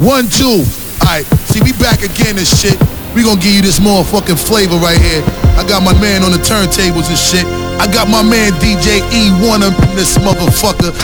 One, two. Alright, see, we back again and shit. We gonna give you this motherfucking flavor right here. I got my man on the turntables and shit. I got my man DJ E1 up in this motherfucker.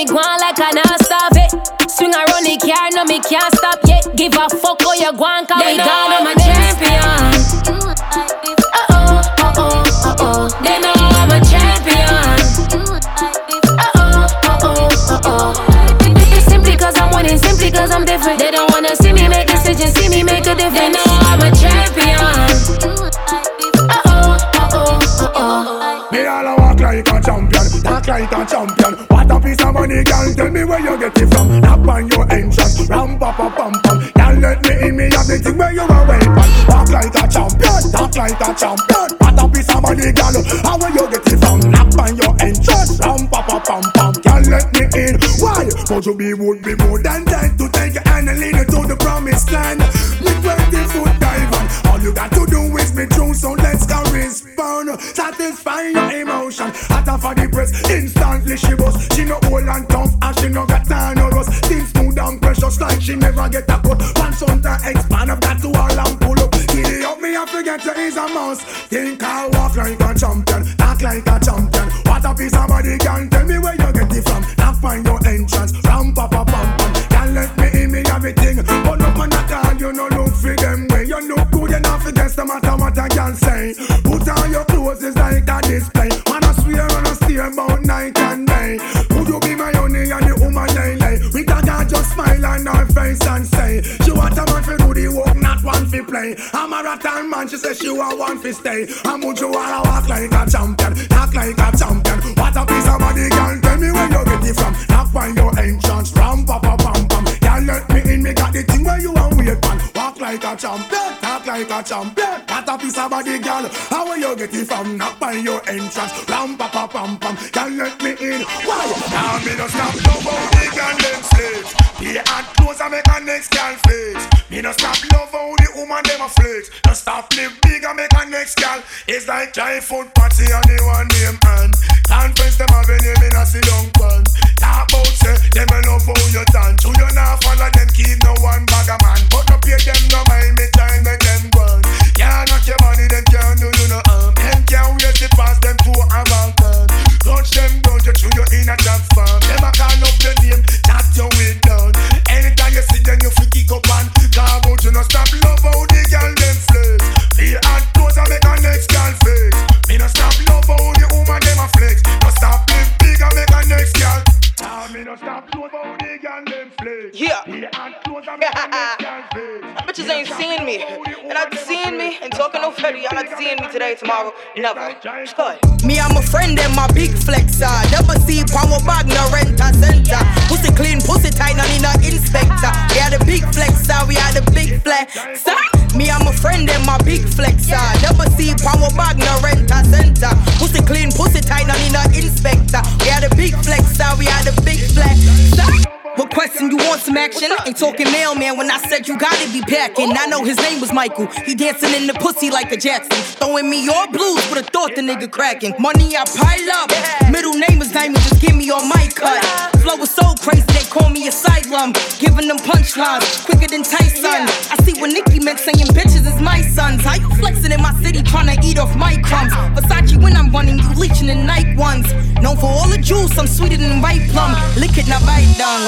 Me go on like I not stop it. Swing around the car, no me can't stop yet. Give a fuck how you go on, cause we They know gone, I'm a champion. What a piece of money, girl. How where you get it from? Knock on your entrance, ram pa pa pam pam. Girl, let me in. Why? Cause you be would be more than that to take your hand and lead you to the promised land. Me 20 foot dive. All you got to do is be true, so let's go respond. Satisfy your emotion. Hotter for the press, instantly she bust. She no old and tough, and she no got time no rust. Things smooth and precious like she never get a cut. Pants on the expand, I've got to all and I forget you is a must. Think I walk like a champion, talk like a champion. What a piece of body, can tell me where you get it from. Not find your entrance, ram pa pa pam pam. Can't let me in me everything, but no man at all, you no look for them way. You look good enough against no matter what I can say. Put on your clothes, it's like a display. Man, I swear and I steer about night and day. Would you be my honey and the woman they lay? We can just smile on her face and say, She want a man for do the work, play. I'm a rattan man, she say she want one for stay. I'm you wanna walk like a champion, talk like a champion. What a piece of body, girl, tell me where you get it from. Not find your entrance, ram pa pa pam pam. Girl, let me in, me got the thing where you want wait man. Walk like a champion, talk like a champion. What a piece of body, girl, how where you get it from? Not find your entrance, ram pa pa pam pam. Girl, let me in. Why? Now me no stop no about the girl them slaves. The hot clothes I make a next girl face. Me no stop love how the woman them a flex. No stop live big and make a next gal. It's like giant food party and the one name and conference them have a name in a sit down pan. Talk about say them a love how you dance. Who you not follow them keep no one bag a man. But no pay them no mind me today, tomorrow, never. Good. Me and my friend, them my big flexer. Never see power bag, no rent a center. Pussy clean, pussy tight, no need no inspector. We are the big flexer, we are the big flexer. Me and my friend, them my big flexer. Never see power bag, no rent a center. Pussy clean, pussy tight, no need no inspector. We are the big flexer, we are the big flexer. What question you want some action? Ain't talking mailman when I said you gotta be packing. I know his name was Michael. He dancing in the pussy like a Jackson. Throwing me all blues, but I thought the nigga cracking. Money I pile up. Middle name is Diamond, just give me your mic cut. Flow is so crazy, they call me asylum. Giving them punchlines quicker than Tyson. I see what Nicki meant saying bitches is my sons. How you flexing in my city trying to eat off my crumbs? Versace when I'm running, you leeching the night ones. Known for all the juice, I'm sweeter than white plum. Lick it, now bite down.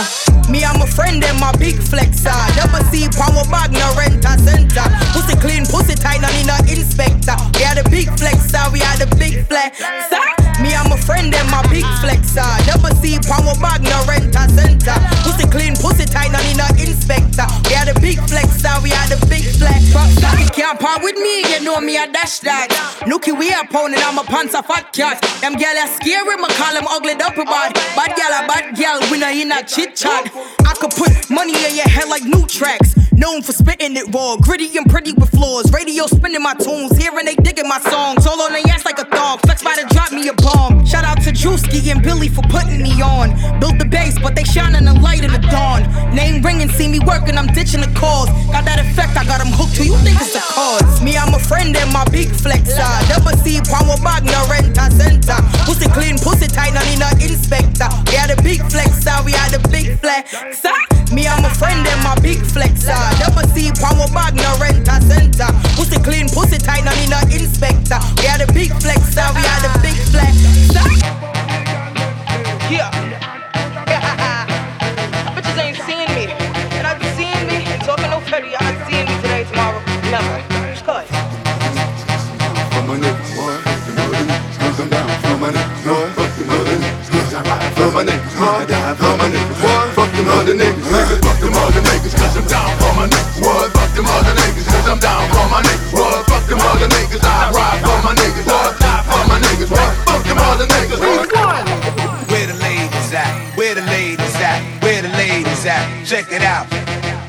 Me and my friend, them my big flexer. Never see power bag, no rent a center. Pussy clean, pussy tight, no need no inspector. We are the big flexer, we are the big flexer. Me and my friend, them my big flexer. Never see power bag, no rent know me a dash that. Nookie, we are pounding, I'm a pants a fat cat. Them gal are scary, me call them ugly duppy bad. Bad gal a bad gal, we not in a chit chat. I could put money in your head like new tracks. Known for spitting it raw, gritty and pretty with flaws. Radio spinning my tunes, hearing they digging my songs. All on their ass like a thong. Flex by to drop me a bomb. Shout out to Drewski and Billy for putting me on. Build the base, but they shining the light in the dawn. Name ringing, see me working, I'm ditching the calls. Got that effect, I got them hooked to you think it's the cause. Me, I'm a friend and my big flexer. Double C, power bag, no rent a center. Pussy clean, pussy tight, no need no inspector. We are the big flexer, we are the big flexer. Me, I'm a friend and my big flexer. Double C, power bag, no rent a center. Pussy clean, pussy tight, no need no inspector. We are the big flexer, we are the big flexer. Yeah. Bitches ain't seeing me. And not seeing me and talking no petty. Y'all not seeing me today, tomorrow, never. Good. For my niggas, boy, fuck them other niggas, guns I'm down. For my niggas, boy, fuck them other niggas, guns I ride. For my niggas, boy, I die. For my niggas, boy, fuck them other niggas, niggas, fuck them other niggas, cause I'm down. For my niggas, boy, fuck them other niggas, cause I'm down. For my niggas, boy, fuck them other niggas, I ride. For my niggas, boy, die. For my niggas, boy, fuck them other niggas. Where the ladies at? Where the ladies at? Where the ladies at? Check it out.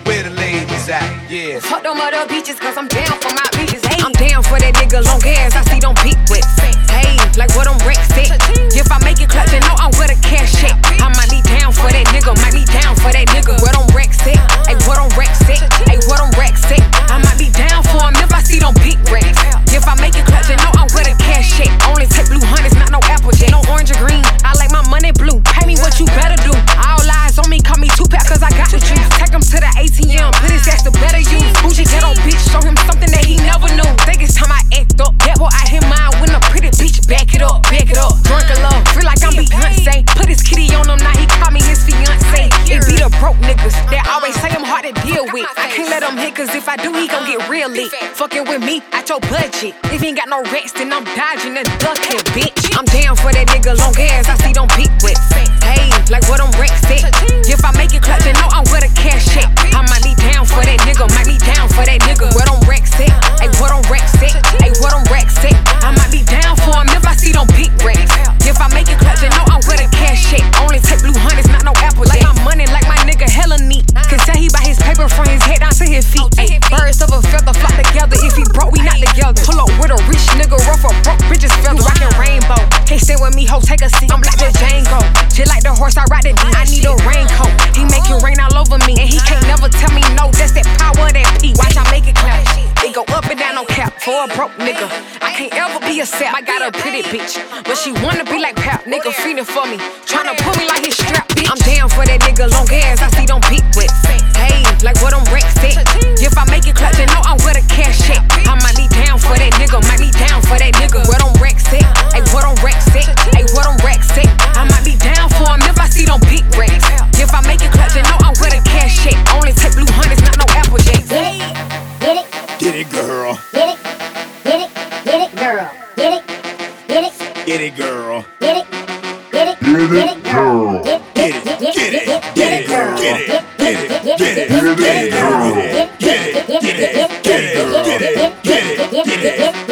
Where the ladies at? Yeah. Fuck them other bitches, cause I'm down for my bitches. Hey, I'm down for that nigga long ass I see don't peak with. I do, he gon' get real lit. Fucking with me, at your budget. If he ain't got no rest, then I'm dodging and ducking, bitch. I'm down for that nigga long ass I see don't peak with. Hey, like what I'm Rex seat. I'm like the Django. Just like the horse, I ride the I need a raincoat. He make it rain all over me. And he can't never tell me no. That's that power, that P. Watch I make it clap. It go up and down, no cap. For a broke nigga. I can't ever be a sap. I got a pretty bitch. But she wanna be like Pap. Nigga feeding for me. Tryna pull me like his strap, bitch. I'm down for that nigga long ass I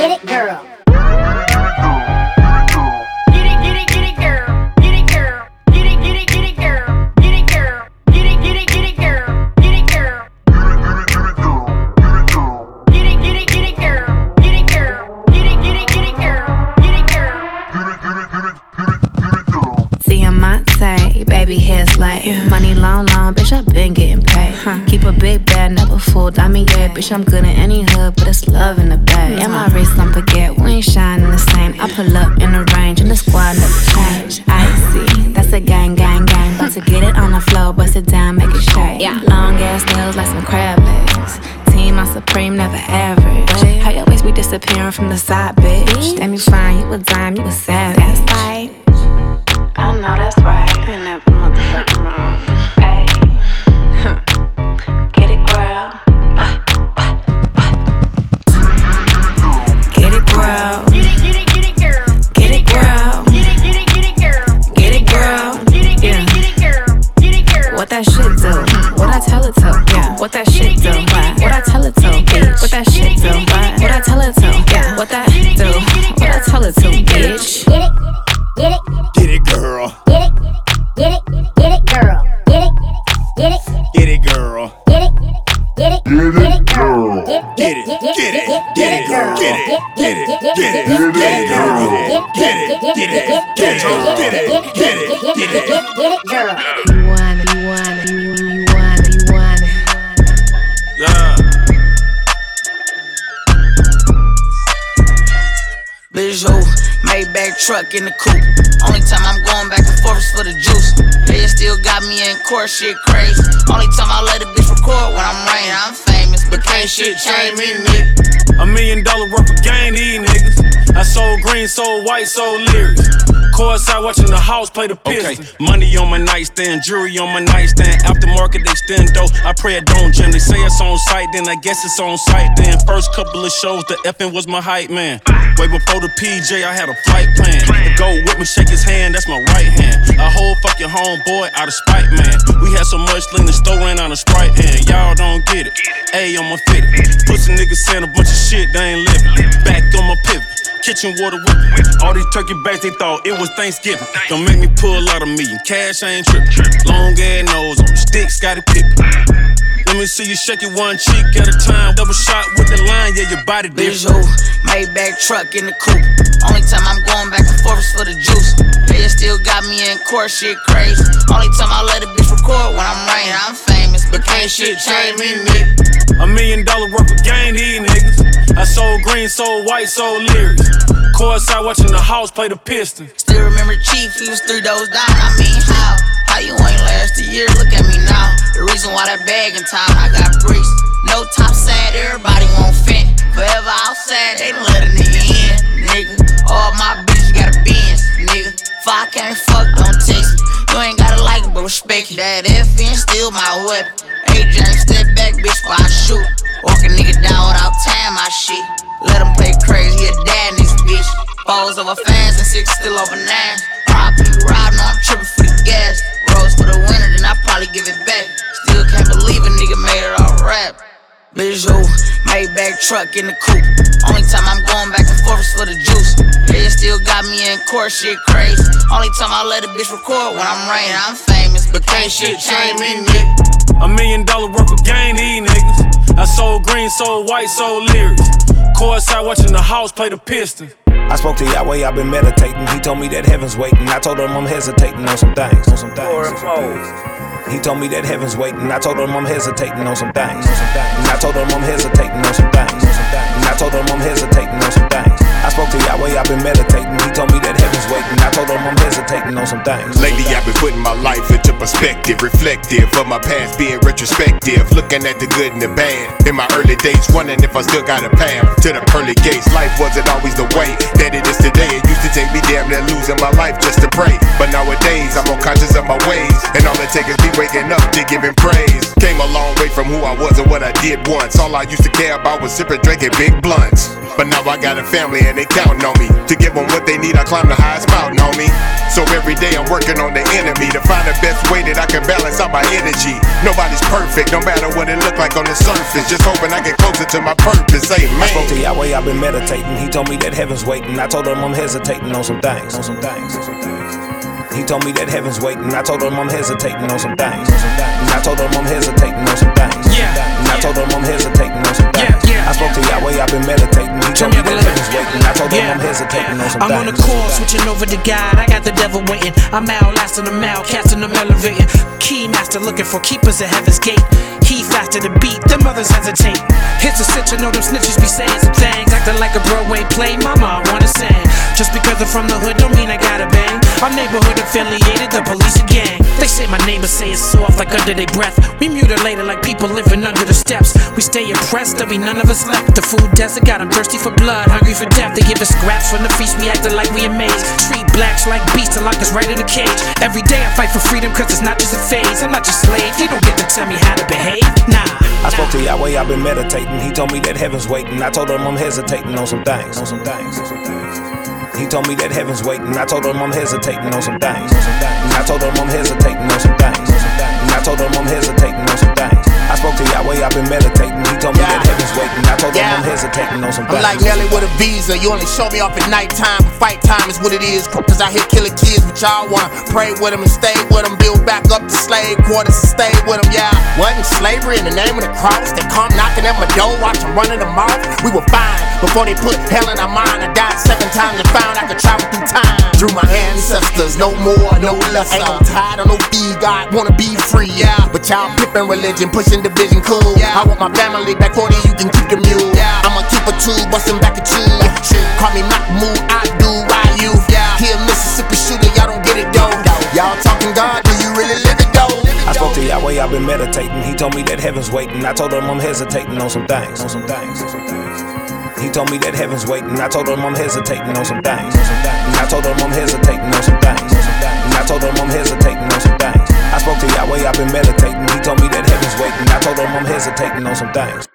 Get it, girl. Gold, diamond, yeah. Bitch, I'm good in any hood, but it's love in the bag. And my wrist, don't forget, we ain't shining the same. I pull up in the range, and the squad never change. Icy, that's a gang, gang, gang. About to get it on the floor, bust it down, make it straight. Yeah. Long ass nails like some crab legs. Team, I'm supreme, never average. How you always be disappearing from the side, bitch? Damn, you fine, truck in the coupe. Only time I'm going back and forth is for the juice. They still got me in court, shit crazy. Only time I let a bitch record when I'm rain, I'm famous. But can't shit change me, nigga. A million dollar worth of game, these niggas. I sold green, sold white, sold lyrics. Courtside watching the house play the Pistons. Okay. Money on my nightstand, jewelry on my nightstand. Aftermarket extend though. I pray it don't jam. They say it's on site, then I guess it's on site. Then first couple of shows, the effing was my hype man. Way before the PJ, I had a flight plan. The go with me, shake his hand, that's my right hand. I hold fuck your homeboy out of spite, man. We had so much lean, the store ran out of sprite hand. Y'all don't get it. A on my fit. Pussy niggas saying a bunch of shit, they ain't living. Back on my pivot. Kitchen water whipping. All these turkey bags, they thought it was Thanksgiving. Don't make me pull out a million. Cash, I ain't tripping. Long ass nose on stick, Scottie Pippen. Let me see you shake it one cheek at a time. Double shot with the line, yeah, your body Bitch, different. who? Maybach truck in the coupe. Only time I'm going back and forth is for the juice. They still got me in court, shit crazy. Only time I let a bitch record when I'm rain, I'm famous. But can't shit change me, nigga. A million dollar worth of game, these niggas. I sold green, sold white, sold lyrics. Courtside watching the house play the Pistons. Still remember Chief, he was three doors down. I mean, how? How you ain't last a year? Look at me now. The reason why that bag in time, I got bricks. No top side, everybody won't fit. Forever outside, they done let a nigga in, nigga. All my bitches got a Benz, nigga. If I can't fuck, don't text me. You ain't gotta like it, but respect it. That FN still my weapon. AJ, step back, bitch, while I shoot. Walk a nigga down without tying my shit. Let him play crazy, a dad in this bitch. Balls over fans and six still over nine. RP riding, no, I'm tripping for the gas. Rose for the winter, then I probably give it back. Still can't believe a nigga made it all rap. Bitch, who? Maybach truck in the coupe. Only time I'm going back and forth is for the juice. They still got me in court, shit crazy. Only time I let a bitch record when I'm rain, I'm famous. But can't shit change me, nigga. A million dollar worth of game, these niggas. I sold green, sold white, sold lyrics. Courtside watching the house play the Pistons. I spoke to Yahweh, I've been meditating. He told me that heaven's waiting. I told him I'm hesitating on some things, on some things. On some things. He told me that heaven's waiting. I told him I'm hesitating on some things. And I told him I'm hesitating on some things. And I told him I'm hesitating on some spoke to Yahweh, I've been meditating. He told me that heaven's waiting. I told him I'm hesitating on some things. Lately I've been putting my life into perspective, reflective of my past being retrospective, looking at the good and the bad. In my early days, wondering if I still got a path to the pearly gates. Life wasn't always the way that it is today. It used to take me damn near losing my life just to pray. But nowadays I'm more conscious of my ways, and all it takes is me waking up to him praise. Came a long way from who I was and what I did once. All I used to care about was sipping, drinking big blunts. But now I got a family and they counting on me to give them what they need. I climb the highest mountain on me. So every day I'm working on the enemy to find the best way that I can balance out my energy. Nobody's perfect, no matter what it look like on the surface. Just hoping I get closer to my purpose. Amen. I spoke to Yahweh, I've been meditating. He told me that heaven's waiting. I told him I'm hesitating on some things. On some things. On some things. He told me that heaven's waiting. I told him I'm hesitating on some things. On some things. And I told him I'm hesitating on some things. Yeah. I told him I'm hesitating on some things. Yeah, yeah, I spoke to Yahweh, I've been meditating. He told me that heaven's waiting. I told him I'm hesitating on some I'm on the things. call, switching over to God. I got the devil waiting. I'm out, lasting them out, casting them elevating. Key master looking for keepers at heaven's gate. He faster to beat, them others hesitate. Hits a cinch, I know them snitches be saying some things. Acting like a Broadway play, mama, I wanna sing. Just because I'm from the hood, don't mean I gotta bang. I'm neighborhood affiliated, the police a gang. They say my neighbors say it's soft like under their breath. We mutilated like people living under the steps. We stay oppressed, there'll be none of us left. The food desert got 'em thirsty for blood, hungry for death. They give us scraps from the feast, we acting like we amazed. Treat blacks like beasts and lock us right in a cage. Every day I fight for freedom, cause it's not just a phase. I'm not your slave, you don't get to tell me how to behave. Nah. I spoke to Yahweh, I've been meditating. He told me that heaven's waiting. I told him I'm hesitating on some things. On some things. On some things. He told me that heaven's waiting. I told him I'm hesitating on some things. I told him I'm hesitating I'm on some I'm like Nelly with a visa. You only show me off at nighttime. But fight time is what it is. Cause I hit killer kids, but y'all wanna pray with them and stay with them. Build back up the slave quarters and stay with them. Yeah, wasn't slavery in the name of the cross. They come knocking at my door, watch them running them off. We were fine before they put hell in our mind. I died seven times and found I could travel through time. Through my ancestors, no more, no less. Ain't uh. no tired of no fee, God wanna be free, yeah. But y'all pippin' religion, pushing division, cool. I want my family back 40, you can keep the mule. I'ma keep a two, bustin' back at you. Call me Mahmoud, I do, why you? Here, Mississippi shooter, y'all don't get it though. Y'all talking God, do you really live it though? I spoke to Yahweh, I've been meditating. He told me that heaven's waiting. I told him I'm hesitating on some things. On some things. He told me that heaven's waiting. I told him I'm hesitating on some things. Things. I told him I'm hesitating on some things. Things. I told him I'm hesitating on some things. I spoke to Yahweh, I've been meditating. He told me that heaven's waiting. I told him I'm hesitating on some things.